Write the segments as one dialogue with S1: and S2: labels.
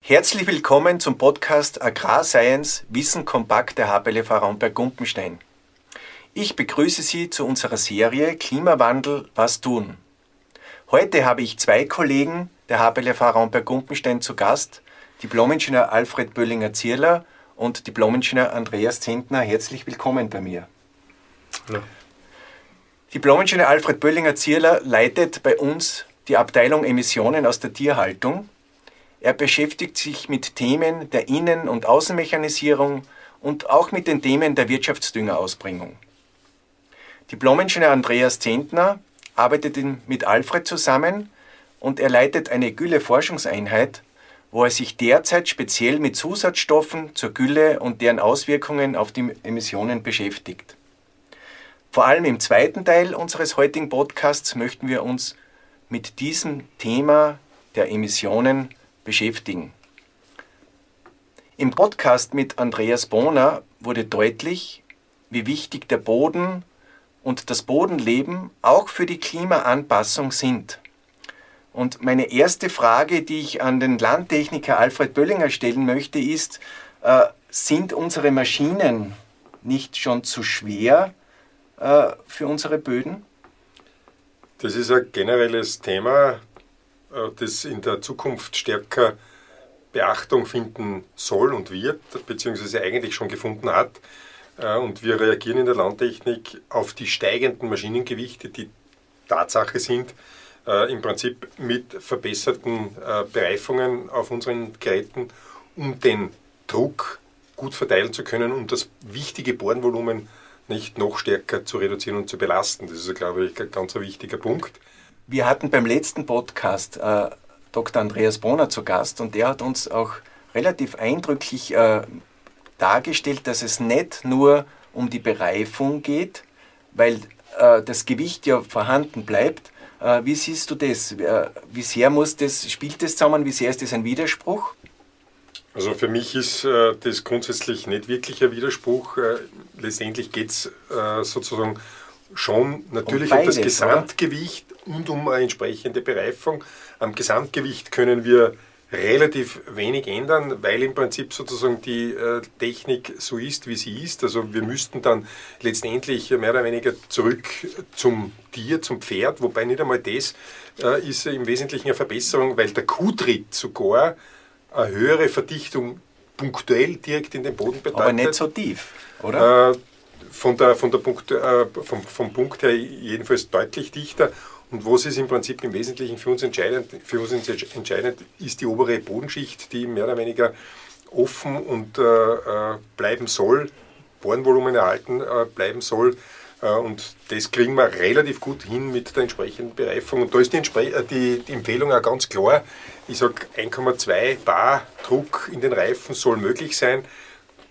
S1: Herzlich willkommen zum Podcast Agrarscience Wissen kompakt der HBLV Raumberg-Gumpenstein. Ich begrüße Sie zu unserer Serie Klimawandel, was tun? Heute habe ich zwei Kollegen der HBLV Raumberg-Gumpenstein zu Gast, Diplomingenieur Alfred Böllinger-Zierler und Diplomingenieur Andreas Zentner. Herzlich willkommen bei mir. Ja. Diplomingenieur Alfred Böllinger-Zierler leitet bei uns die Abteilung Emissionen aus der Tierhaltung er beschäftigt sich mit Themen der Innen- und Außenmechanisierung und auch mit den Themen der Wirtschaftsdüngerausbringung. Diplomingenieur Andreas Zentner arbeitet mit Alfred zusammen und er leitet eine Gülle-Forschungseinheit, wo er sich derzeit speziell mit Zusatzstoffen zur Gülle und deren Auswirkungen auf die Emissionen beschäftigt. Vor allem im zweiten Teil unseres heutigen Podcasts möchten wir uns mit diesem Thema der Emissionen beschäftigen. Im Podcast mit Andreas Bohner wurde deutlich, wie wichtig der Boden und das Bodenleben auch für die Klimaanpassung sind. Und meine erste Frage, die ich an den Landtechniker Alfred Böllinger stellen möchte, ist, äh, sind unsere Maschinen nicht schon zu schwer äh, für unsere Böden?
S2: Das ist ein generelles Thema, äh, das in der Zukunft stärker Beachtung finden soll und wird, beziehungsweise eigentlich schon gefunden hat. Äh, und wir reagieren in der Landtechnik auf die steigenden Maschinengewichte, die Tatsache sind, im Prinzip mit verbesserten Bereifungen auf unseren Geräten, um den Druck gut verteilen zu können und das wichtige Bohrenvolumen nicht noch stärker zu reduzieren und zu belasten. Das ist, glaube ich, ein ganz wichtiger Punkt.
S1: Wir hatten beim letzten Podcast äh, Dr. Andreas Bohner zu Gast und der hat uns auch relativ eindrücklich äh, dargestellt, dass es nicht nur um die Bereifung geht, weil äh, das Gewicht ja vorhanden bleibt. Äh, wie siehst du das? Äh, wie sehr muss das, spielt das zusammen? Wie sehr ist das ein Widerspruch?
S2: Also für mich ist äh, das grundsätzlich nicht wirklich ein Widerspruch. letztendlich geht es sozusagen schon natürlich um, beides, um das Gesamtgewicht oder? und um eine entsprechende Bereifung. Am Gesamtgewicht können wir relativ wenig ändern, weil im Prinzip sozusagen die äh, Technik so ist, wie sie ist. Also wir müssten dann letztendlich mehr oder weniger zurück zum Tier, zum Pferd, wobei nicht einmal das äh, ist im Wesentlichen eine Verbesserung, weil der Kuhtritt sogar eine höhere Verdichtung punktuell direkt in den Boden bedeutet.
S1: Aber nicht so tief, oder?
S2: Äh, von der, von der Punkt, äh, vom, vom Punkt her jedenfalls deutlich dichter. Und was ist im Prinzip im Wesentlichen für uns entscheidend? Für uns entscheidend ist die obere Bodenschicht, die mehr oder weniger offen und äh, äh bleiben soll, Bohrenvolumen erhalten äh, bleiben soll. Äh, und das kriegen wir relativ gut hin mit der entsprechenden Bereifung. Und da ist die, äh, die, die Empfehlung auch ganz klar. Ich sage, 1,2 Bar Druck in den Reifen soll möglich sein.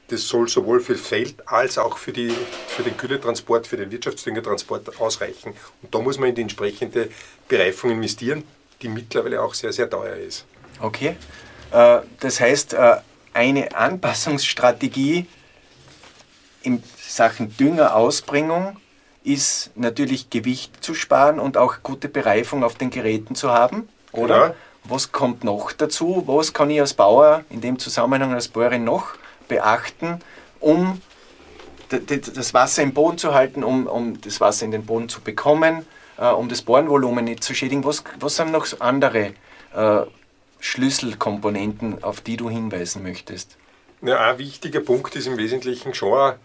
S2: Das soll sowohl für Feld als auch für, die, für den Gülletransport, für den Wirtschaftsdüngertransport ausreichen. Und da muss man in die entsprechende Bereifung investieren, die mittlerweile auch sehr, sehr teuer ist.
S1: Okay. Äh, das heißt, eine Anpassungsstrategie in Sachen Düngerausbringung ist natürlich Gewicht zu sparen und auch gute Bereifung auf den Geräten zu haben, oder? Ja. Was kommt noch dazu? Was kann ich als Bauer in dem Zusammenhang als Bäuerin noch beachten, um das Wasser im Boden zu halten, um, um das Wasser in den Boden zu bekommen, äh, um das Bohrenvolumen nicht zu schädigen. Was, was sind noch andere äh, Schlüsselkomponenten, auf die du hinweisen möchtest?
S2: Ja, ein wichtiger Punkt ist im Wesentlichen schon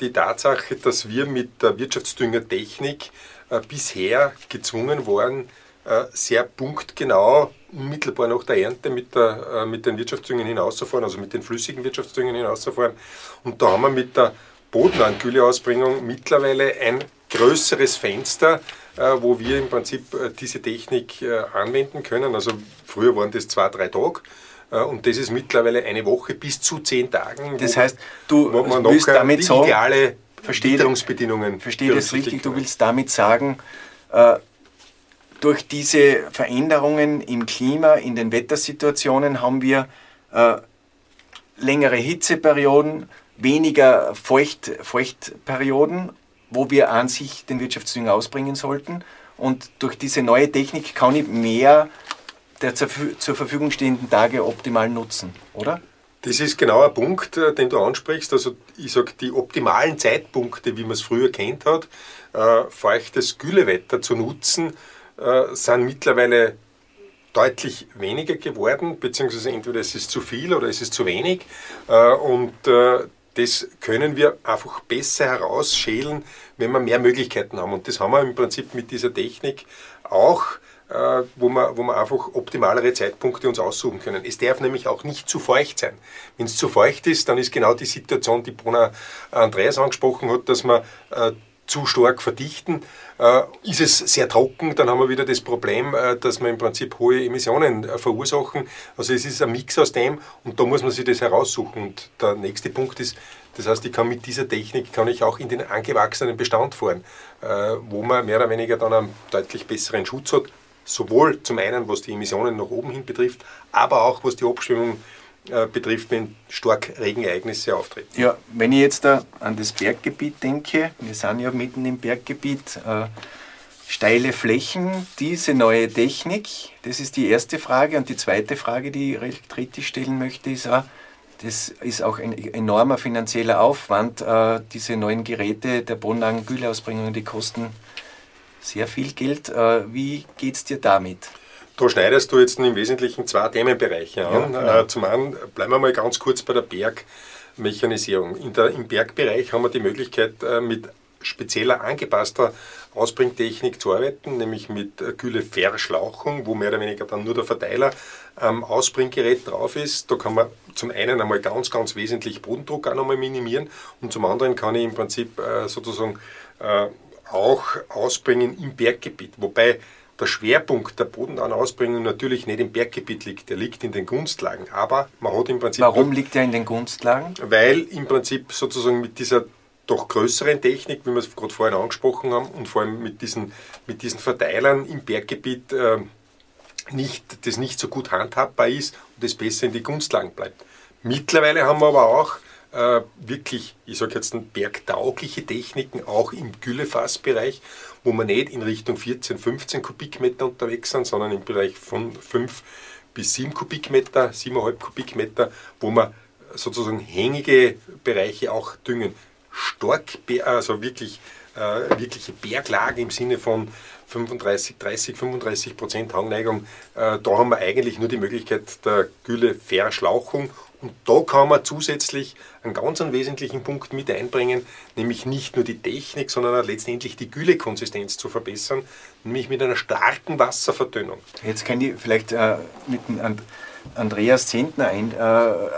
S2: die Tatsache, dass wir mit der Wirtschaftsdüngertechnik äh, bisher gezwungen waren, äh, sehr punktgenau unmittelbar nach der Ernte mit, der, äh, mit den Wirtschaftsdüngen hinauszufahren, also mit den flüssigen Wirtschaftsdüngen hinauszufahren. Und da haben wir mit der Bodenangüleausbringung mittlerweile ein größeres Fenster, wo wir im Prinzip diese Technik anwenden können. Also früher waren das zwei, drei Tage. Und das ist mittlerweile eine Woche bis zu zehn Tagen.
S1: Das heißt, du willst damit sagen,
S2: ideale Witterungsbedingungen.
S1: Verstehe das richtig, du willst damit sagen, durch diese Veränderungen im Klima, in den Wettersituationen haben wir äh, längere Hitzeperioden, weniger Feucht, Feuchtperioden, wo wir an sich den Wirtschaftsdünger ausbringen sollten. Und durch diese neue Technik kann ich mehr der zur, Verfügung stehenden Tage optimal nutzen, oder?
S2: Das ist genau ein Punkt, äh, den du ansprichst. Also ich sage, die optimalen Zeitpunkte, wie man es früher kennt hat, äh, feuchtes Güllewetter zu nutzen, äh, sind mittlerweile deutlich weniger geworden, beziehungsweise entweder es ist zu viel oder es ist zu wenig. Äh, und das können wir einfach besser herausschälen, wenn wir mehr Möglichkeiten haben. Und das haben wir im Prinzip mit dieser Technik auch wo wir, wo wir einfach optimalere Zeitpunkte uns aussuchen können. Es darf nämlich auch nicht zu feucht sein. Wenn es zu feucht ist, dann ist genau die Situation, die Brunner Andreas angesprochen hat, dass man äh, zu stark verdichten. Äh, ist es sehr trocken, dann haben wir wieder das Problem, äh, dass wir im Prinzip hohe Emissionen äh, verursachen. Also es ist ein Mix aus dem und da muss man sich das heraussuchen. Und der nächste Punkt ist, das heißt, ich kann mit dieser Technik kann ich auch in den angewachsenen Bestand fahren, äh, wo man mehr oder weniger dann einen deutlich besseren Schutz hat, sowohl zum einen, was die Emissionen nach oben hin betrifft, aber auch was die Abschwemmung äh, betrifft, wenn stark Regenereignisse auftreten.
S1: Ja, wenn ich jetzt da an das Berggebiet denke, wir sind ja mitten im Berggebiet, äh, steile Flächen, diese neue Technik, das ist die erste Frage. Und die zweite Frage, die ich recht kritisch stellen möchte, ist auch, das ist auch ein enormer finanzieller Aufwand. Äh, diese neuen Geräte der Bodenlagen-Güleausbringung, die kosten sehr viel Geld. Äh, wie geht es dir damit?
S2: Da schneidest du jetzt im Wesentlichen zwei Themenbereiche an. Ja, genau. Äh, zum einen bleiben wir mal ganz kurz bei der Bergmechanisierung. In der, Im Bergbereich haben wir die Möglichkeit, äh, mit spezieller angepasster Ausbringtechnik zu arbeiten, nämlich mit Gülle-Verschlauchung, wo mehr oder weniger dann nur der Verteiler am Ausbringgerät drauf ist. Da kann man zum einen einmal ganz, ganz wesentlich Bodendruck auch nochmal minimieren und zum anderen kann ich im Prinzip sozusagen auch ausbringen im Berggebiet. Wobei der Schwerpunkt der Bodendauerausbringung natürlich nicht im Berggebiet liegt, der liegt in den Gunstlagen. Aber man hat im Prinzip.
S1: Warum liegt er in den Gunstlagen?
S2: Weil im Prinzip sozusagen mit dieser doch größeren Technik, wie wir es gerade vorhin angesprochen haben, und vor allem mit diesen, mit diesen Verteilern im Berggebiet äh, nicht, das nicht so gut handhabbar ist und das besser in die Gunstlagen bleibt. Mittlerweile haben wir aber auch äh, wirklich, ich sage jetzt, bergtaugliche Techniken, auch im Güllefassbereich, wo wir nicht in Richtung 14, 15 Kubikmeter unterwegs sind, sondern im Bereich von 5 bis 7 Kubikmeter, 7,5 Kubikmeter, wo wir sozusagen hängige Bereiche auch düngen. Stark, also wirklich, äh, wirkliche Berglage im Sinne von 35, 30, 35 Prozent Hangneigung. Äh, da haben wir eigentlich nur die Möglichkeit der Gülleverschlauchung und da kann man zusätzlich einen ganz einen wesentlichen Punkt mit einbringen, nämlich nicht nur die Technik, sondern auch letztendlich die Güllekonsistenz zu verbessern, nämlich mit einer starken Wasserverdünnung.
S1: Jetzt kann ich vielleicht äh, mit And Andreas Zentner ein, äh,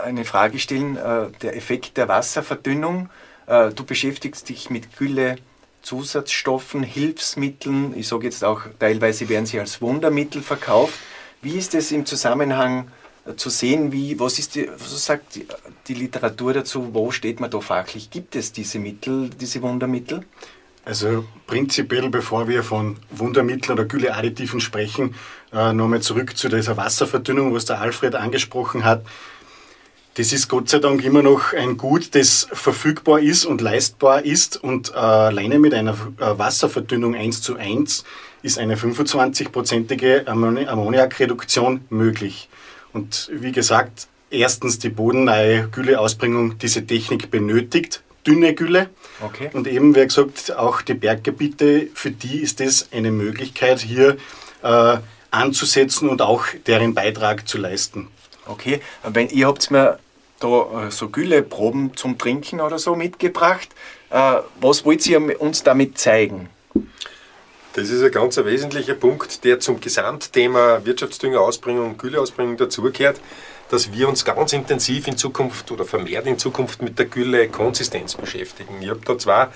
S1: eine Frage stellen. Äh, der Effekt der Wasserverdünnung, äh, du beschäftigst dich mit Gülle. Zusatzstoffen, Hilfsmitteln, ich sage jetzt auch, teilweise werden sie als Wundermittel verkauft. Wie ist es im Zusammenhang zu sehen, wie, was, ist die, was sagt die, die Literatur dazu, wo steht man da fachlich? Gibt es diese Mittel, diese Wundermittel?
S3: Also prinzipiell, bevor wir von Wundermitteln oder Gülleadditiven sprechen, äh, nochmal zurück zu dieser Wasserverdünnung, was der Alfred angesprochen hat. Das ist Gott sei Dank immer noch ein Gut, das verfügbar ist und leistbar ist und äh, alleine mit einer äh, Wasserverdünnung 1 zu 1 ist eine 25-prozentige Ammoniakreduktion möglich. Und wie gesagt, erstens die bodennahe Gülleausbringung diese Technik benötigt, dünne Gülle. Okay. Und eben, wie gesagt, auch die Berggebiete, für die ist es eine Möglichkeit, hier äh, anzusetzen und auch deren Beitrag zu leisten.
S1: Okay, wenn ihr habt mir da äh, so Gülleproben zum Trinken oder so mitgebracht, äh, was wollt ihr uns damit zeigen?
S2: Das ist ein ganz wesentlicher Punkt, der zum Gesamtthema Wirtschaftsdüngerausbringung und Gülleausbringung dazugehört, dass wir uns ganz intensiv in Zukunft oder vermehrt in Zukunft mit der Gülle-Konsistenz beschäftigen. Ich habe da zwei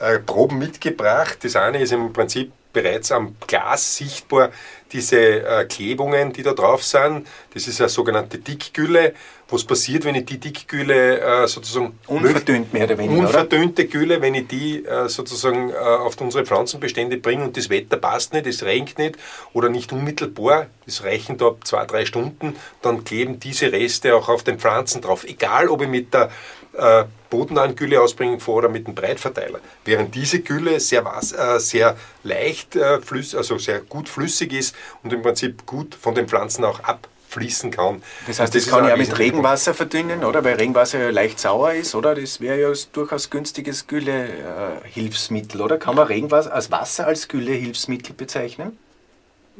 S2: äh, Proben mitgebracht. Das eine ist im Prinzip bereits am Glas sichtbar diese äh, Klebungen, die da drauf sind. Das ist eine sogenannte Dickgülle was passiert, wenn ich die Dickgülle äh, sozusagen
S1: unverdünnt mehr oder weniger
S2: unverdünnte oder? Gülle, wenn ich die äh, sozusagen äh, auf unsere Pflanzenbestände bringe und das Wetter passt nicht, es regnet nicht oder nicht unmittelbar, das reichen da zwei, drei Stunden, dann kleben diese Reste auch auf den Pflanzen drauf. Egal, ob ich mit der äh, bodennahen Gülleausbringung vor oder mit dem Breitverteiler. Während diese Gülle sehr, äh, sehr leicht, äh, flüss, also sehr gut flüssig ist und im Prinzip gut von den Pflanzen auch abfließen kann.
S1: Das heißt, das, das kann ich auch mit Regenwasser verdünnen, oder? Weil Regenwasser ja leicht sauer ist, oder? Das wäre ja durchaus günstiges Güllehilfsmittel, oder? Kann man Regenwasser als Wasser als Güllehilfsmittel bezeichnen?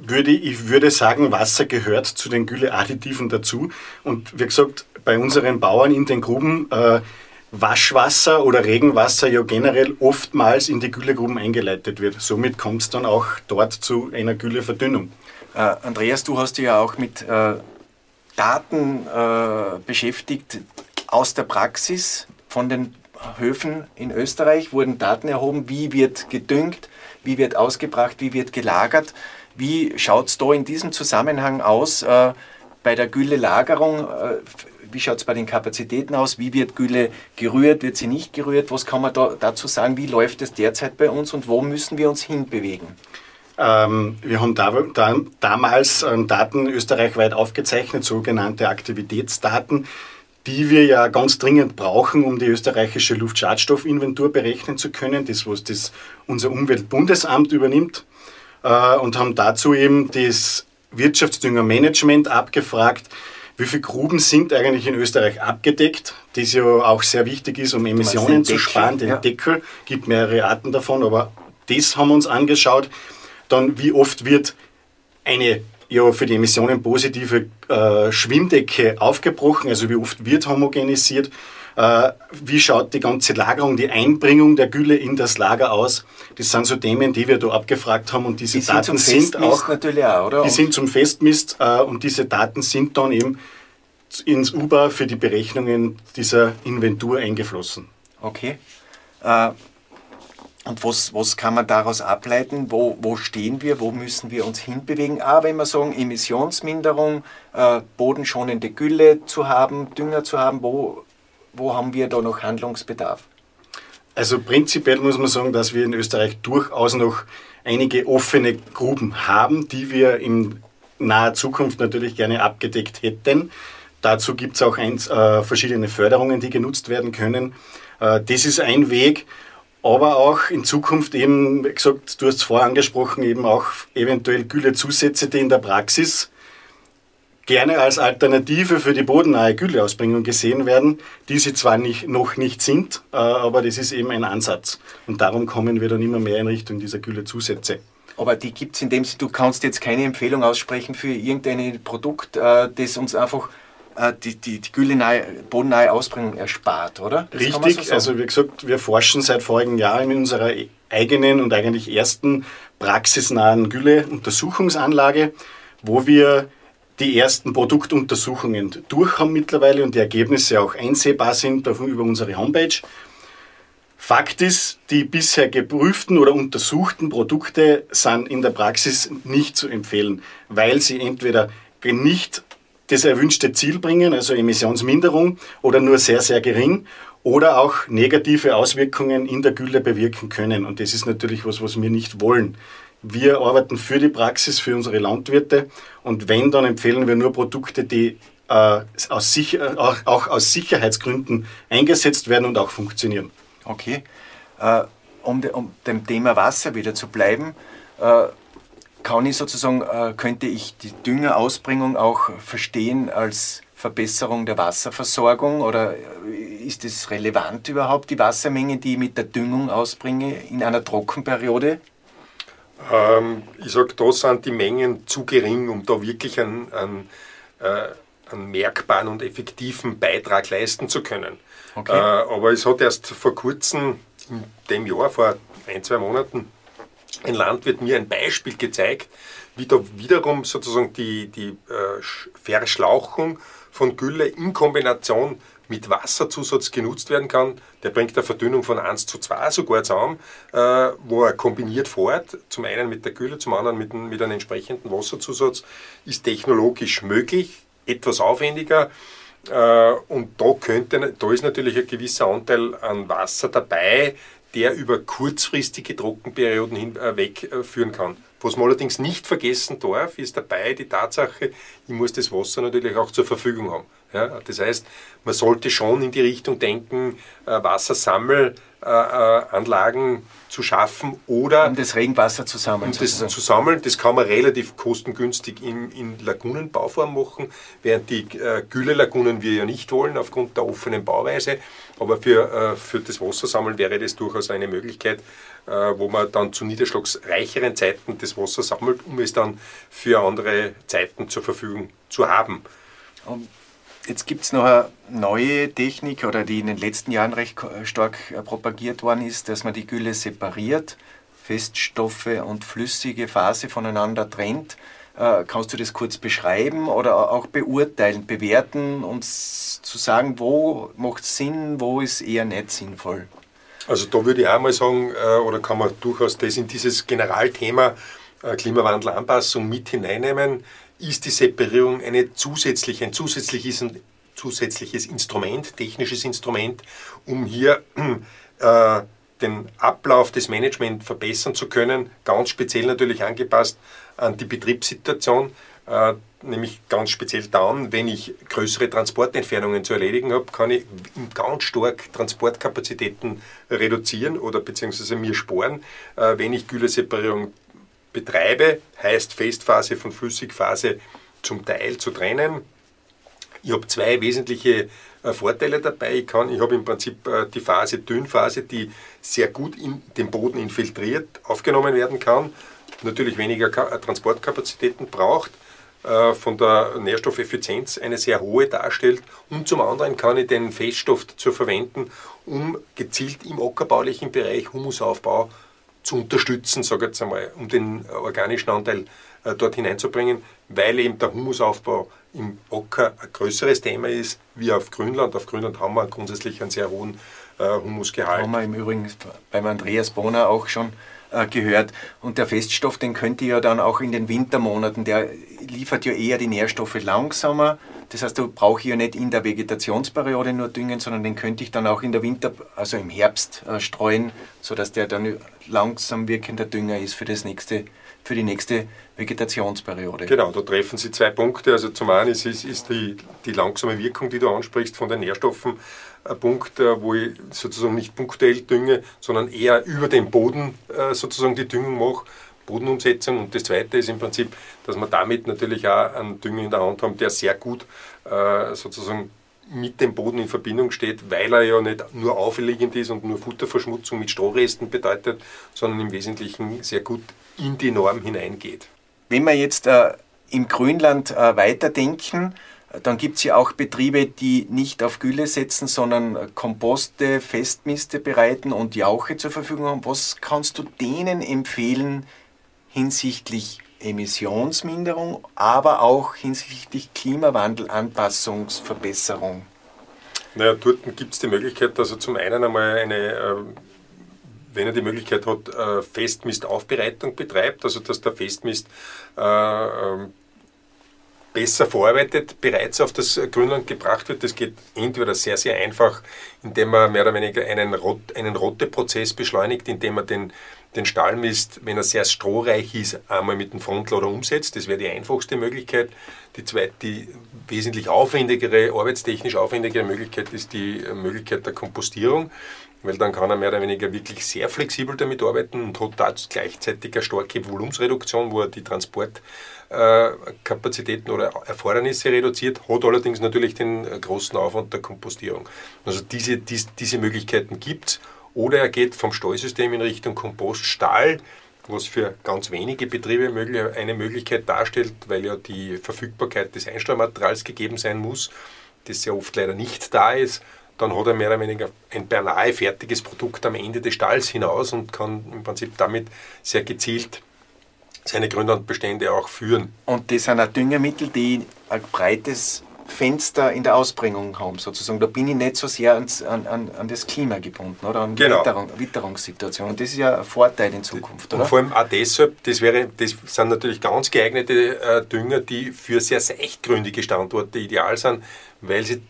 S3: Würde, ich würde sagen, Wasser gehört zu den Gülleadditiven dazu. Und wie gesagt, bei unseren Bauern in den Gruben äh, Waschwasser oder Regenwasser ja generell oftmals in die Güllegruben eingeleitet wird. Somit kommt es dann auch dort zu einer Gülleverdünnung.
S1: Äh, Andreas, du hast dich ja auch mit äh, Daten äh, beschäftigt aus der Praxis von den Höfen in Österreich wurden Daten erhoben, wie wird gedüngt, wie wird ausgebracht, wie wird gelagert. Wie schaut es da in diesem Zusammenhang aus äh, bei der Gülle-Lagerung? Äh, wie schaut es bei den Kapazitäten aus? Wie wird Gülle gerührt? Wird sie nicht gerührt? Was kann man da, dazu sagen? Wie läuft es derzeit bei uns und wo müssen wir uns hinbewegen?
S3: Ähm, wir haben da, da, damals ähm, Daten österreichweit aufgezeichnet, sogenannte Aktivitätsdaten, die wir ja ganz dringend brauchen, um die österreichische Luftschadstoffinventur berechnen zu können. Das, was das unser Umweltbundesamt übernimmt äh, und haben dazu eben das Wirtschaftsdüngermanagement abgefragt, wie viele Gruben sind eigentlich in Österreich abgedeckt, das ja auch sehr wichtig ist, um Emissionen zu sparen. Den ja. Deckel gibt mehrere Arten davon, aber das haben wir uns angeschaut. Dann, wie oft wird eine ja, für die Emissionen positive äh, Schwimmdecke aufgebrochen, also wie oft wird homogenisiert wie schaut die ganze Lagerung, die Einbringung der Gülle in das Lager aus? Das sind so Themen, die wir da abgefragt haben und diese die Daten sind, sind auch,
S1: natürlich auch, oder?
S3: Die sind zum Festmist äh, und diese Daten sind dann eben ins UBA für die Berechnungen dieser Inventur eingeflossen.
S1: Okay. Äh, und was, was kann man daraus ableiten? Wo, wo stehen wir? Wo müssen wir uns hinbewegen? Aber wenn wir sagen, Emissionsminderung, äh, bodenschonende Gülle zu haben, Dünger zu haben, wo wo haben wir da noch Handlungsbedarf?
S3: Also prinzipiell muss man sagen, dass wir in Österreich durchaus noch einige offene Gruben haben, die wir in naher Zukunft natürlich gerne abgedeckt hätten. Dazu gibt es auch eins, äh, verschiedene Förderungen, die genutzt werden können. Äh, das ist ein Weg, aber auch in Zukunft eben, wie gesagt, du hast es vorher angesprochen, eben auch eventuell Güllezusätze, die in der Praxis gerne als Alternative für die bodennahe Gülleausbringung gesehen werden, die sie zwar nicht, noch nicht sind, äh, aber das ist eben ein Ansatz. Und darum kommen wir dann immer mehr in Richtung dieser Güllezusätze.
S1: Aber die gibt es in dem Sinne, du kannst jetzt keine Empfehlung aussprechen für irgendein Produkt, äh, das uns einfach äh, die, die, die güllenahe, bodennahe Ausbringung erspart, oder?
S3: Das Richtig, so also wie gesagt, wir forschen seit vorigen Jahr in unserer eigenen und eigentlich ersten praxisnahen Gülle-Untersuchungsanlage, wo wir die ersten Produktuntersuchungen durch haben mittlerweile und die Ergebnisse auch einsehbar sind über unsere Homepage. Fakt ist, die bisher geprüften oder untersuchten Produkte sind in der Praxis nicht zu empfehlen, weil sie entweder nicht das erwünschte Ziel bringen, also Emissionsminderung, oder nur sehr, sehr gering, oder auch negative Auswirkungen in der Gülle bewirken können. Und das ist natürlich was, was wir nicht wollen. Wir arbeiten für die Praxis, für unsere Landwirte und wenn, dann empfehlen wir nur Produkte, die äh, aus sicher, auch, auch, aus Sicherheitsgründen eingesetzt werden und auch funktionieren.
S1: Okay. Äh, um, de, um, dem Thema Wasser wieder zu bleiben, äh, kann ich sozusagen, äh, könnte ich die Düngerausbringung auch verstehen als Verbesserung der Wasserversorgung oder ist es relevant überhaupt, die Wassermenge, die ich mit der Düngung ausbringe in einer Trockenperiode?
S2: Ähm, ich sage, da sind die Mengen zu gering, um da wirklich einen, einen, äh, einen merkbaren und effektiven Beitrag leisten zu können. Okay. Äh, aber es hat erst vor kurzem, in dem Jahr, vor ein, zwei Monaten, ein Landwirt mir ein Beispiel gezeigt, wie da wiederum sozusagen die, die äh, Verschlauchung von Gülle in Kombination mit Wasserzusatz genutzt werden kann. Der bringt eine Verdünnung von 1 zu 2 sogar zusammen, äh, wo er kombiniert fährt, zum einen mit der Gülle, zum anderen mit, mit einem entsprechenden Wasserzusatz, ist technologisch möglich, etwas aufwendiger. Äh, und da, könnte, da ist natürlich ein gewisser Anteil an Wasser dabei, der über kurzfristige Trockenperioden hinwegführen äh, kann. Was man allerdings nicht vergessen darf, ist dabei die Tatsache, ich muss das Wasser natürlich auch zur Verfügung haben. Ja, das heißt, man sollte schon in die Richtung denken, äh, Wassersammelanlagen zu schaffen oder
S1: um das Regenwasser zu sammeln.
S2: Um das zu sammeln, das kann man relativ kostengünstig in, in Lagunenbauform machen, während die äh, Gülle-Lagunen wir ja nicht wollen aufgrund der offenen Bauweise. Aber für, äh, für das Wassersammeln wäre das durchaus eine Möglichkeit, äh, wo man dann zu niederschlagsreicheren Zeiten das Wasser sammelt, um es dann für andere Zeiten zur Verfügung zu haben.
S1: Und Jetzt gibt es noch eine neue Technik, oder die in den letzten Jahren recht stark äh, propagiert worden ist, dass man die Gülle separiert, Feststoffe und flüssige Phase voneinander trennt. Äh, kannst du das kurz beschreiben oder auch beurteilen, bewerten und zu sagen, wo macht es Sinn, wo ist eher nicht sinnvoll?
S2: Also da würde ich auch mal sagen, äh, oder kann man durchaus das in dieses Generalthema Klimawandelanpassung mit hineinnehmen ist die Separierung eine zusätzliche, ein zusätzliches, zusätzliches Instrument, technisches Instrument, um hier äh, den Ablauf des Managements verbessern zu können, ganz speziell natürlich angepasst an die Betriebssituation, äh, nämlich ganz speziell dann, wenn ich größere Transportentfernungen zu erledigen habe, kann ich ganz stark Transportkapazitäten reduzieren oder beziehungsweise mir sparen, äh, wenn ich Gülleseparierung betreibe, heißt Festphase von Flüssigphase zum Teil zu trennen. Ich habe zwei wesentliche äh, Vorteile dabei. Ich, kann, ich habe im Prinzip äh, die Phase Dünnphase, die sehr gut in den Boden infiltriert aufgenommen werden kann, natürlich weniger äh, Transportkapazitäten braucht, von der Nährstoffeffizienz eine sehr hohe darstellt und zum anderen kann ich den Feststoff dazu verwenden, um gezielt im ackerbaulichen Bereich Humusaufbau zu unterstützen, sage jetzt einmal, um den organischen Anteil äh, dort hineinzubringen, weil eben der Humusaufbau im Ocker ein größeres Thema ist, wie auf Grünland. Auf Grünland haben wir grundsätzlich einen sehr hohen äh, Humusgehalt.
S1: Haben wir im Übrigen beim Andreas Bohner auch schon äh, gehört. Und der Feststoff, den könnt ihr ja dann auch in den Wintermonaten, der liefert ja eher die Nährstoffe langsamer. Das heißt, du brauchst ja nicht in der Vegetationsperiode nur düngen, sondern den könnte ich dann auch in der Winter, also im Herbst äh, streuen, sodass der dann langsam wirkender Dünger ist für, das nächste, für die nächste Vegetationsperiode.
S2: Genau, da treffen Sie zwei Punkte. Also zum einen ist, ist die, die langsame Wirkung, die du ansprichst von den Nährstoffen, ein Punkt, äh, wo ich sozusagen nicht punktuell dünge, sondern eher über den Boden äh, sozusagen die Düngung mache. Bodenumsetzung. Und das Zweite ist im Prinzip, dass wir damit natürlich auch einen Dünger in der Hand haben, der sehr gut äh, sozusagen mit dem Boden in Verbindung steht, weil er ja nicht nur aufliegend ist und nur Futterverschmutzung mit Strohresten bedeutet, sondern im Wesentlichen sehr gut in die Norm hineingeht.
S1: Wenn wir jetzt äh, im Grünland äh, weiterdenken, dann gibt es ja auch Betriebe, die nicht auf Gülle setzen, sondern Komposte, Festmiste bereiten und Jauche zur Verfügung haben. Was kannst du denen empfehlen hinsichtlich Emissionsminderung, aber auch hinsichtlich Klimawandelanpassungsverbesserung?
S2: Naja, dort gibt es die Möglichkeit, dass er zum einen einmal eine, äh, wenn er die Möglichkeit hat, äh, Festmistaufbereitung betreibt, also dass der Festmist äh, ähm, besser verarbeitet bereits auf das Grünland gebracht wird. Das geht entweder sehr, sehr einfach, indem man mehr oder weniger einen, Rot, einen Rotteprozess beschleunigt, indem man den, den Stahlmist, wenn er sehr strohreich ist, einmal mit dem Frontlader umsetzt. Das wäre die einfachste Möglichkeit. Die zweite, die wesentlich aufwendigere, arbeitstechnisch aufwendigere Möglichkeit ist die Möglichkeit der Kompostierung weil dann kann er mehr oder weniger wirklich sehr flexibel damit arbeiten und hat gleichzeitig eine starke Volumensreduktion, wo er die Transportkapazitäten oder Erfordernisse reduziert, hat allerdings natürlich den großen Aufwand der Kompostierung. Also diese, diese, diese Möglichkeiten gibt es. Oder er geht vom Stallsystem in Richtung Kompoststall, was für ganz wenige Betriebe eine Möglichkeit darstellt, weil ja die Verfügbarkeit des Einstreumaterials gegeben sein muss, das sehr oft leider nicht da ist dann hat er mehr oder weniger ein beinahe fertiges Produkt am Ende des Stalls hinaus und kann im Prinzip damit sehr gezielt seine Grünlandbestände auch führen.
S1: Und das sind auch Düngemittel, die ein breites Fenster in der Ausbringung haben, sozusagen. Da bin ich nicht so sehr ans, an, an, an das Klima gebunden oder an die genau. Witterung, Witterungssituation. Und das ist ja ein Vorteil in Zukunft,
S2: oder? Und vor allem auch deshalb, das, wäre, das sind natürlich ganz geeignete äh, Dünger, die für sehr seichtgründige Standorte ideal sind, weil sie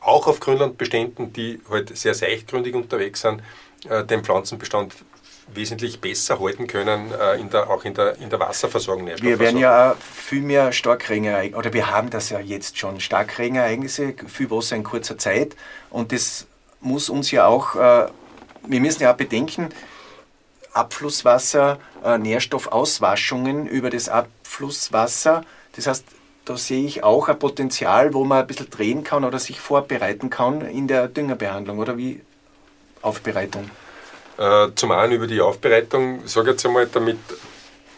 S2: auch auf Grünlandbeständen, die halt sehr seichtgründig unterwegs sind, äh, den Pflanzenbestand wesentlich besser halten können, äh, in der, auch in der, in der Wasserversorgung.
S1: Wir werden ja viel mehr Starkregenereignisse, oder wir haben das ja jetzt schon, Starkregenereignisse, viel Wasser in kurzer Zeit. Und das muss uns ja auch, äh, wir müssen ja auch bedenken, Abflusswasser, äh, Nährstoffauswaschungen über das Abflusswasser. Das heißt, da sehe ich auch ein Potenzial, wo man ein bisschen drehen kann oder sich vorbereiten kann in der Düngerbehandlung oder wie Aufbereitung.
S2: Äh, zum einen über die Aufbereitung, sage jetzt einmal, damit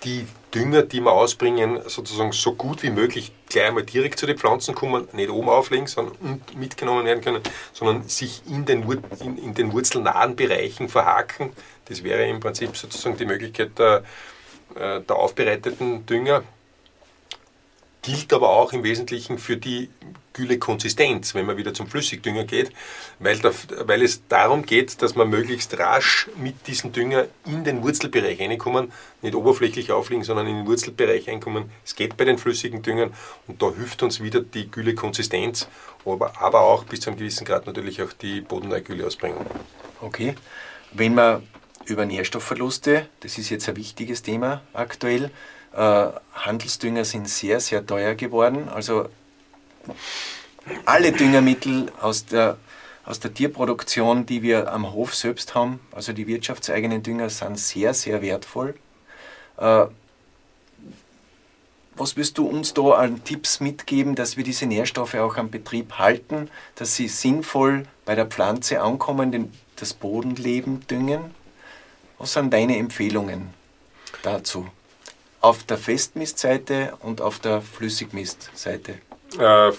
S2: die Dünger, die wir ausbringen, sozusagen so gut wie möglich gleich einmal direkt zu den Pflanzen kommen, nicht oben auflegen, sondern mitgenommen werden können, sondern sich in den, in, in den wurzelnahen Bereichen verhaken. Das wäre im Prinzip sozusagen die Möglichkeit der, äh, der aufbereiteten Dünger gilt aber auch im Wesentlichen für die Güllekonsistenz, wenn man wieder zum Flüssigdünger geht, weil, da, weil, es darum geht, dass man möglichst rasch mit diesem Dünger in den Wurzelbereich reinkommen, nicht oberflächlich aufliegen, sondern in den Wurzelbereich reinkommen. Es geht bei den flüssigen Düngern und da hilft uns wieder die Güllekonsistenz, aber, aber auch bis zu einem gewissen Grad natürlich auch die bodennahe Gülleausbringung.
S1: Okay, wenn man über Nährstoffverluste, das ist jetzt ein wichtiges Thema aktuell, äh, Handelsdünger sind sehr, sehr teuer geworden. Also alle Düngermittel aus der, aus der Tierproduktion, die wir am Hof selbst haben, also die wirtschaftseigenen Dünger, sind sehr, sehr wertvoll. Äh, was wirst du uns da an Tipps mitgeben, dass wir diese Nährstoffe auch am Betrieb halten, dass sie sinnvoll bei der Pflanze ankommen, das Bodenleben düngen? Was sind deine Empfehlungen dazu? Auf der Festmistseite und auf der Flüssigmistseite? Äh,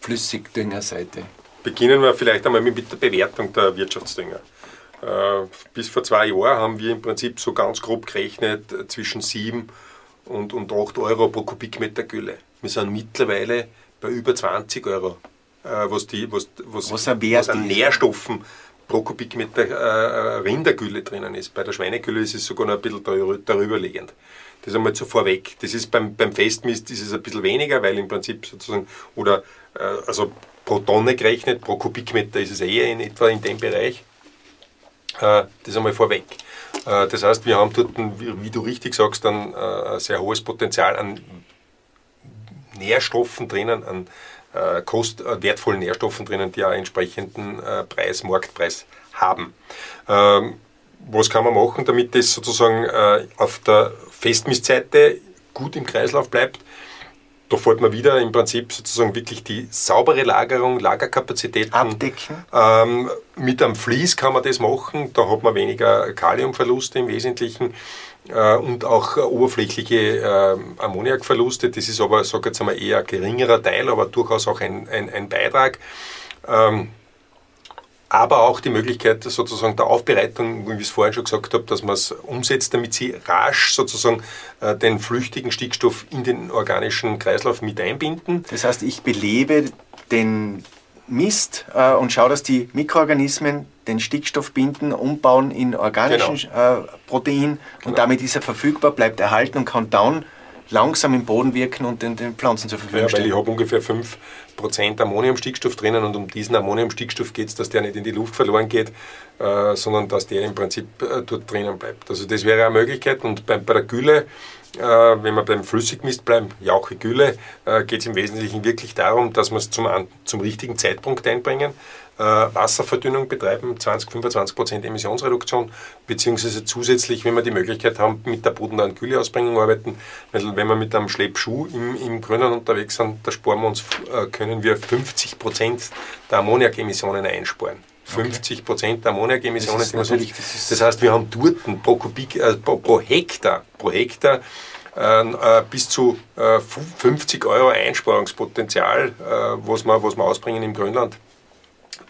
S1: Flüssigdüngerseite.
S2: Beginnen wir vielleicht einmal mit der Bewertung der Wirtschaftsdünger. Äh, bis vor zwei Jahren haben wir im Prinzip so ganz grob gerechnet zwischen 7 und, und 8 Euro pro Kubikmeter Gülle. Wir sind mittlerweile bei über 20 Euro, äh, was, die, was, was, was, was an Nährstoffen pro Kubikmeter äh, Rindergülle drinnen ist. Bei der Schweinegülle ist es sogar noch ein bisschen darüber liegend. Das einmal so vorweg. Das ist beim, beim Festmist ist es ein bisschen weniger, weil im Prinzip sozusagen, oder äh, also pro Tonne gerechnet, pro Kubikmeter ist es eher in etwa in dem Bereich. Äh, das einmal vorweg. Äh, das heißt, wir haben dort, wie, du richtig sagst, ein, äh, ein sehr hohes Potenzial an Nährstoffen drinnen, an äh, kost, äh, wertvollen Nährstoffen drinnen, die einen entsprechenden Preis, Marktpreis haben. Ähm, was kann man machen, damit das sozusagen auf der Festmistseite gut im Kreislauf bleibt. Da fällt man wieder im Prinzip sozusagen wirklich die saubere Lagerung, Lagerkapazitäten.
S1: Abdecken.
S2: Ähm, mit einem Vlies kann man das machen, da hat man weniger Kaliumverluste im Wesentlichen äh, und auch oberflächliche äh, Ammoniakverluste. Das ist aber, sag jetzt einmal, eher ein geringerer Teil, aber durchaus auch ein, ein, ein Beitrag. Ähm, aber auch die Möglichkeit sozusagen der Aufbereitung, wie ich es vorhin schon gesagt habe, dass man es umsetzt, damit sie rasch sozusagen äh, den flüchtigen Stickstoff in den organischen Kreislauf mit einbinden.
S1: Das heißt, ich belebe den Mist äh, und schaue, dass die Mikroorganismen den Stickstoff binden, umbauen in organischen genau. äh, Protein und genau. damit ist er verfügbar, bleibt erhalten und kann dann langsam im Boden wirken und den, den Pflanzen zur Verfügung
S2: ja, stellen. Weil ich habe ungefähr 5% Ammoniumstickstoff drinnen und um diesen Ammoniumstickstoff geht es, dass der nicht in die Luft verloren geht, äh, sondern dass der im Prinzip äh, dort drinnen bleibt. Also das wäre eine Möglichkeit und bei, bei der Gülle äh, wenn wir beim Flüssigmist bleiben, Jauche Gülle, äh, geht es im Wesentlichen wirklich darum, dass wir es zum, zum richtigen Zeitpunkt einbringen. Äh, Wasserverdünnung betreiben, 20-25% Emissionsreduktion, beziehungsweise zusätzlich, wenn wir die Möglichkeit haben, mit der bodennahen Gülleausbringung arbeiten, weil wenn wir mit einem Schleppschuh im, im Grünen unterwegs sind, da sparen wir uns, äh, können wir 50% der Ammoniakemissionen einsparen. 50 Prozent der Ammoniakemissionen. Das, natürlich, das, das, heißt, wir haben dort pro, Kubik, äh, pro, pro, Hektar, pro Hektar äh, äh bis zu äh, 50 Euro Einsparungspotenzial, äh, was, wir, was wir ausbringen im Grönland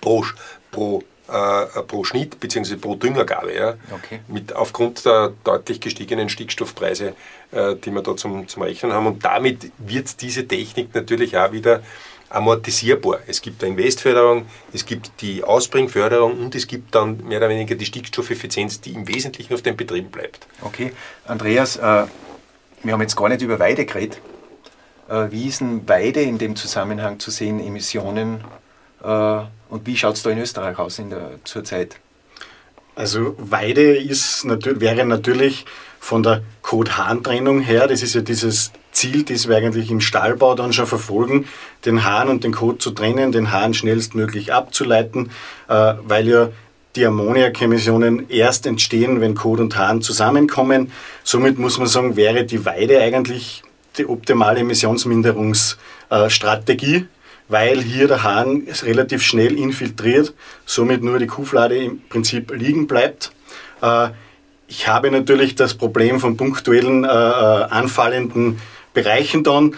S2: pro, pro, äh, pro Schnitt bzw. pro Düngergabe. Ja, okay. mit, aufgrund der deutlich gestiegenen Stickstoffpreise, äh, die wir da zum, zum Rechnen haben. Und damit wird diese Technik natürlich auch wieder amortisierbar. Es gibt eine Investförderung, es gibt die Ausbringförderung und es gibt dann mehr oder weniger die Stickstoffeffizienz, die im Wesentlichen auf den Betrieben bleibt.
S1: Okay, Andreas, äh, wir haben jetzt gar nicht über Weide geredet. Äh, wie ist denn Weide in dem Zusammenhang zu sehen, Emissionen? Äh, und wie schaut es da in Österreich aus in der, zur Zeit?
S3: Also Weide ist, wäre natürlich von der Kot-Hahn-Trennung her, das ist ja dieses Ziel, das wir eigentlich im Stallbau dann schon verfolgen, den Hahn und den Kot zu trennen, den Hahn schnellstmöglich abzuleiten, äh, weil ja die Ammoniakemissionen erst entstehen, wenn Kot und Hahn zusammenkommen. Somit muss man sagen, wäre die Weide eigentlich die optimale Emissionsminderungsstrategie, weil hier der Hahn relativ schnell infiltriert, somit nur die Kuhflade im Prinzip liegen bleibt. Äh, ich habe natürlich das Problem von punktuellen äh, äh, anfallenden Bereichen dann.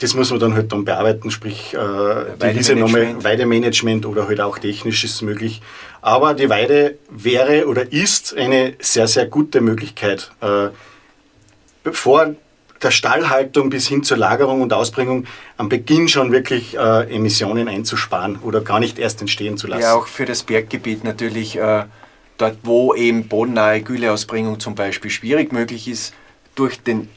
S3: Das muss man dann halt dann bearbeiten, sprich äh, nochmal Weidemanagement oder halt auch technisch ist möglich. Aber die Weide wäre oder ist eine sehr, sehr gute Möglichkeit. Äh, vor der Stallhaltung bis hin zur Lagerung und Ausbringung am Beginn schon wirklich äh, Emissionen einzusparen oder gar nicht erst entstehen zu lassen.
S1: Ja, auch für das Berggebiet natürlich. Äh dort wo eben bodennahe Güleausbringung zum Beispiel schwierig möglich ist, durch den,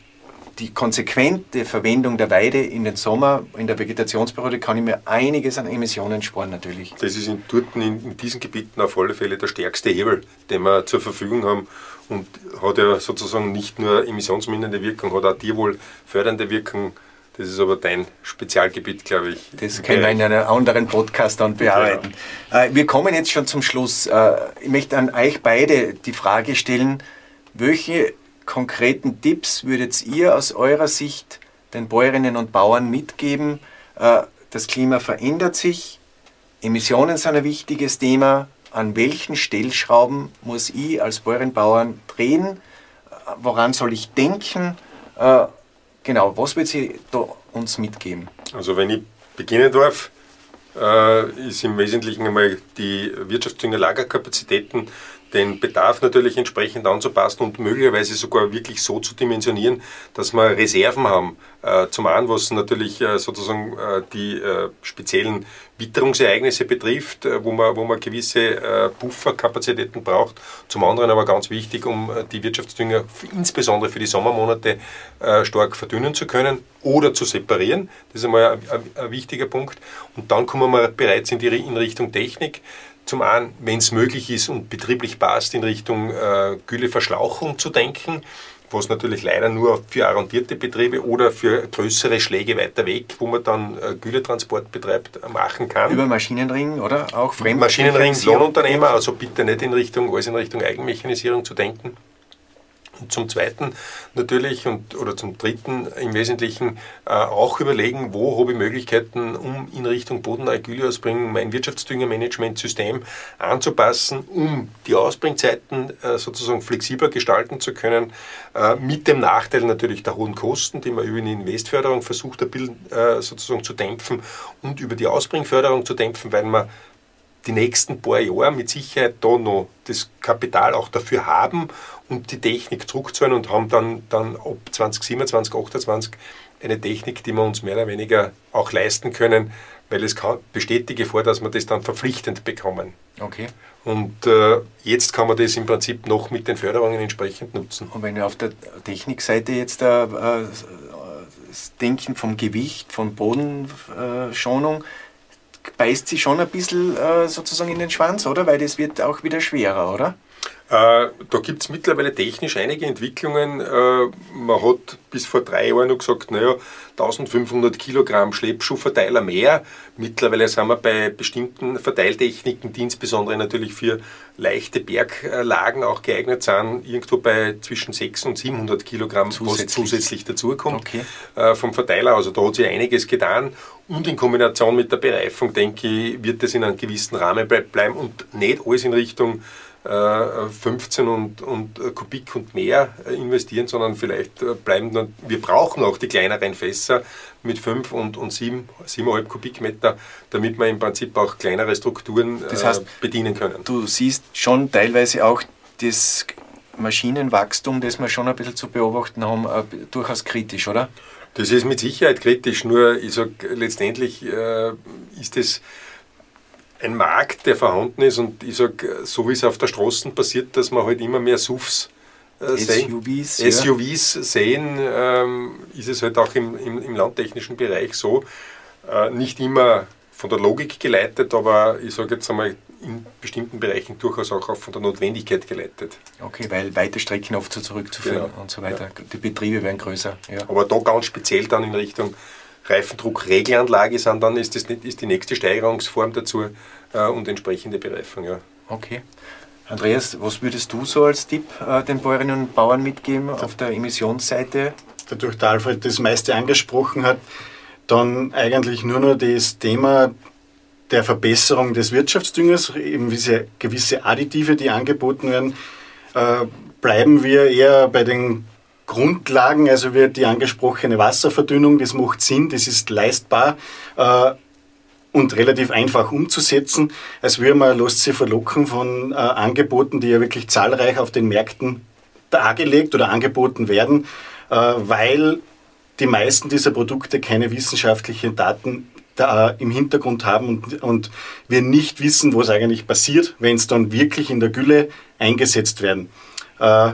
S1: die konsequente Verwendung der Weide in den Sommer, in der Vegetationsperiode, kann ich mir einiges an Emissionen sparen natürlich.
S2: Das ist in, dort in, diesen Gebieten auf alle Fälle der stärkste Hebel, den wir zur Verfügung haben und hat ja sozusagen nicht nur emissionsmindernde Wirkung, hat auch tierwohlfördernde Wirkung das ist aber dein Spezialgebiet, glaube ich.
S1: Das können wir in einem anderen Podcast dann bearbeiten. Ja. Äh, wir kommen jetzt schon zum Schluss. Äh, ich möchte an euch beide die Frage stellen, welche konkreten Tipps würdet ihr aus eurer Sicht den Bäuerinnen und Bauern mitgeben? Äh, das Klima verändert sich, Emissionen sind ein wichtiges Thema. An welchen Stellschrauben muss ich als Bäuerin Bauern drehen? Woran soll ich denken? Genau, was wird sie uns mitgeben?
S2: Also wenn ich beginnen darf, äh, ist im Wesentlichen einmal die Wirtschaftsdünger-Lagerkapazitäten den Bedarf natürlich entsprechend anzupassen und möglicherweise sogar wirklich so zu dimensionieren, dass wir Reserven haben. Äh, zum einen, was natürlich äh, sozusagen äh, die speziellen Witterungsereignisse betrifft, wo man, wo man gewisse Pufferkapazitäten braucht. Zum anderen aber ganz wichtig, um die Wirtschaftsdünger insbesondere für die Sommermonate stark verdünnen zu können oder zu separieren. Das ist einmal ein, ein wichtiger Punkt. Und dann kommen wir bereits in, die, in Richtung Technik. Zum einen, wenn es möglich ist und betrieblich passt, in Richtung äh, Gülleverschlauchung zu denken, was natürlich leider nur für arrondierte Betriebe oder für größere Schläge weiter weg, wo man dann äh, Gülletransport betreibt, machen kann.
S1: Über Maschinenring, oder? Auch Fremd
S2: Maschinenring, Lohnunternehmer, also bitte nicht in Richtung, alles in Richtung Eigenmechanisierung zu denken. Und zum Zweiten natürlich und, oder zum Dritten im Wesentlichen äh, auch überlegen, wo habe ich Möglichkeiten, um in Richtung bodennahe Gülleausbringung mein Wirtschaftsdüngermanagementsystem anzupassen, um die Ausbringzeiten äh, sozusagen flexibler gestalten zu können, äh, mit dem Nachteil natürlich der hohen Kosten, die man über die Investförderung versucht, äh, sozusagen zu dämpfen und über die Ausbringförderung zu dämpfen, weil man die nächsten paar Jahre mit Sicherheit da noch das Kapital auch dafür haben und die Technik zurückzahlen und haben dann, dann ab 2027, 2028 eine Technik, die wir uns mehr oder weniger auch leisten können, weil es kann, besteht die Gefahr, dass wir das dann verpflichtend bekommen.
S1: Okay.
S2: Und äh, jetzt kann man das im Prinzip noch mit den Förderungen entsprechend nutzen.
S1: Und wenn wir auf der Technikseite jetzt äh, äh, denken vom Gewicht, von Bodenschonung, beißt sie schon ein bisschen äh, sozusagen in den Schwanz, oder? Weil das wird auch wieder schwerer, oder?
S2: Äh, da gibt es mittlerweile technisch einige Entwicklungen. Äh, man hat bis vor drei Jahren noch gesagt, naja, 1500 Kilogramm Schleppschuhverteiler mehr. Mittlerweile sind wir bei bestimmten Verteiltechniken, die insbesondere natürlich für leichte Berglagen auch geeignet sind, irgendwo bei zwischen 600 und 700 Kilogramm, zusätzlich. was zusätzlich dazukommt okay. Äh, vom Verteiler. Also da hat sich einiges getan. Und in Kombination mit der Bereifung, denke ich, wird das in einem gewissen Rahmen bleiben und nicht alles in Richtung 15 und, und Kubik und mehr investieren, sondern vielleicht bleiben dann, wir brauchen auch die kleineren Fässer mit 5 und, und 7, 7,5 Kubikmeter, damit wir im Prinzip auch kleinere Strukturen das heißt, bedienen können.
S1: Du siehst schon teilweise auch das Maschinenwachstum, das wir schon ein bisschen zu beobachten haben, durchaus kritisch, oder?
S2: Das ist mit Sicherheit kritisch, nur ich sage, letztendlich äh, ist es ein Markt, der vorhanden ist und ich sage, so wie es auf der Straße passiert, dass man halt immer mehr SUVs
S1: äh, SUVs,
S2: sehen, ja. SUVs sehen ähm, ist es halt auch im, im, im landtechnischen Bereich so. Äh, nicht immer von der Logik geleitet, aber ich sage jetzt einmal, in bestimmten Bereichen durchaus auch von der Notwendigkeit geleitet.
S1: Okay, weil weite Strecken oft so zurückzuführen genau. und so weiter. Ja. Die Betriebe werden größer.
S2: Ja. Aber da ganz speziell dann in Richtung Reifendruckregelanlage sind, dann ist, das nicht, ist die nächste Steigerungsform dazu äh, und entsprechende Bereifung. Ja.
S1: Okay. Andreas, was würdest du so als Tipp äh, den Bäuerinnen und Bauern mitgeben auf der Emissionsseite?
S3: Dadurch der Alfred das meiste angesprochen hat, dann eigentlich nur noch das Thema der Verbesserung des Wirtschaftsdüngers, eben diese gewisse Additive, die angeboten werden, äh, bleiben wir eher bei den Grundlagen, also wird die angesprochene Wasserverdünnung, das macht Sinn, das ist leistbar äh, und relativ einfach umzusetzen. als wir man lässt sich verlocken von äh, Angeboten, die ja wirklich zahlreich auf den Märkten dargelegt oder angeboten werden, äh, weil die meisten dieser Produkte keine wissenschaftlichen Daten da im Hintergrund haben und, und wir nicht wissen, was eigentlich passiert, wenn es dann wirklich in der Gülle eingesetzt werden. Äh,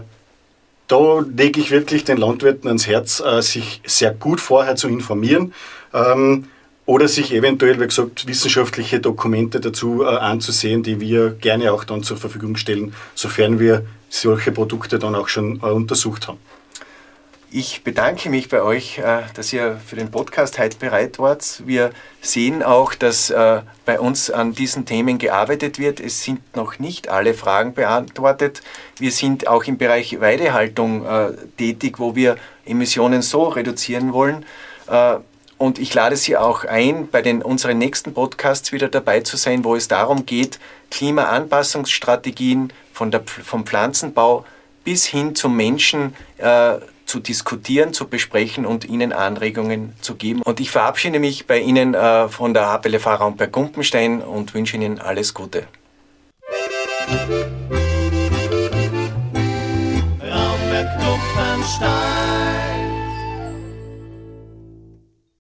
S3: da lege ich wirklich den Landwirten ans Herz, äh, sich sehr gut vorher zu informieren ähm, oder sich eventuell, wie gesagt, wissenschaftliche Dokumente dazu äh, anzusehen, die wir gerne auch dann zur Verfügung stellen, sofern wir solche Produkte dann auch schon äh, untersucht haben.
S1: Ich bedanke mich bei euch, äh, dass ihr für den Podcast heute bereit wart. Wir sehen auch, dass äh, bei uns an diesen Themen gearbeitet wird. Es sind noch nicht alle Fragen beantwortet. Wir sind auch im Bereich Weidehaltung äh, tätig, wo wir Emissionen so reduzieren wollen. Und ich lade Sie auch ein, bei den, unseren nächsten Podcasts wieder dabei zu sein, wo es darum geht, Klimaanpassungsstrategien von der, vom Pflanzenbau bis hin zum Menschen äh, zu diskutieren, zu besprechen und Ihnen Anregungen zu geben. Und ich verabschiede mich bei Ihnen äh, von der HPLV Raum bei Gumpenstein und wünsche Ihnen alles Gute.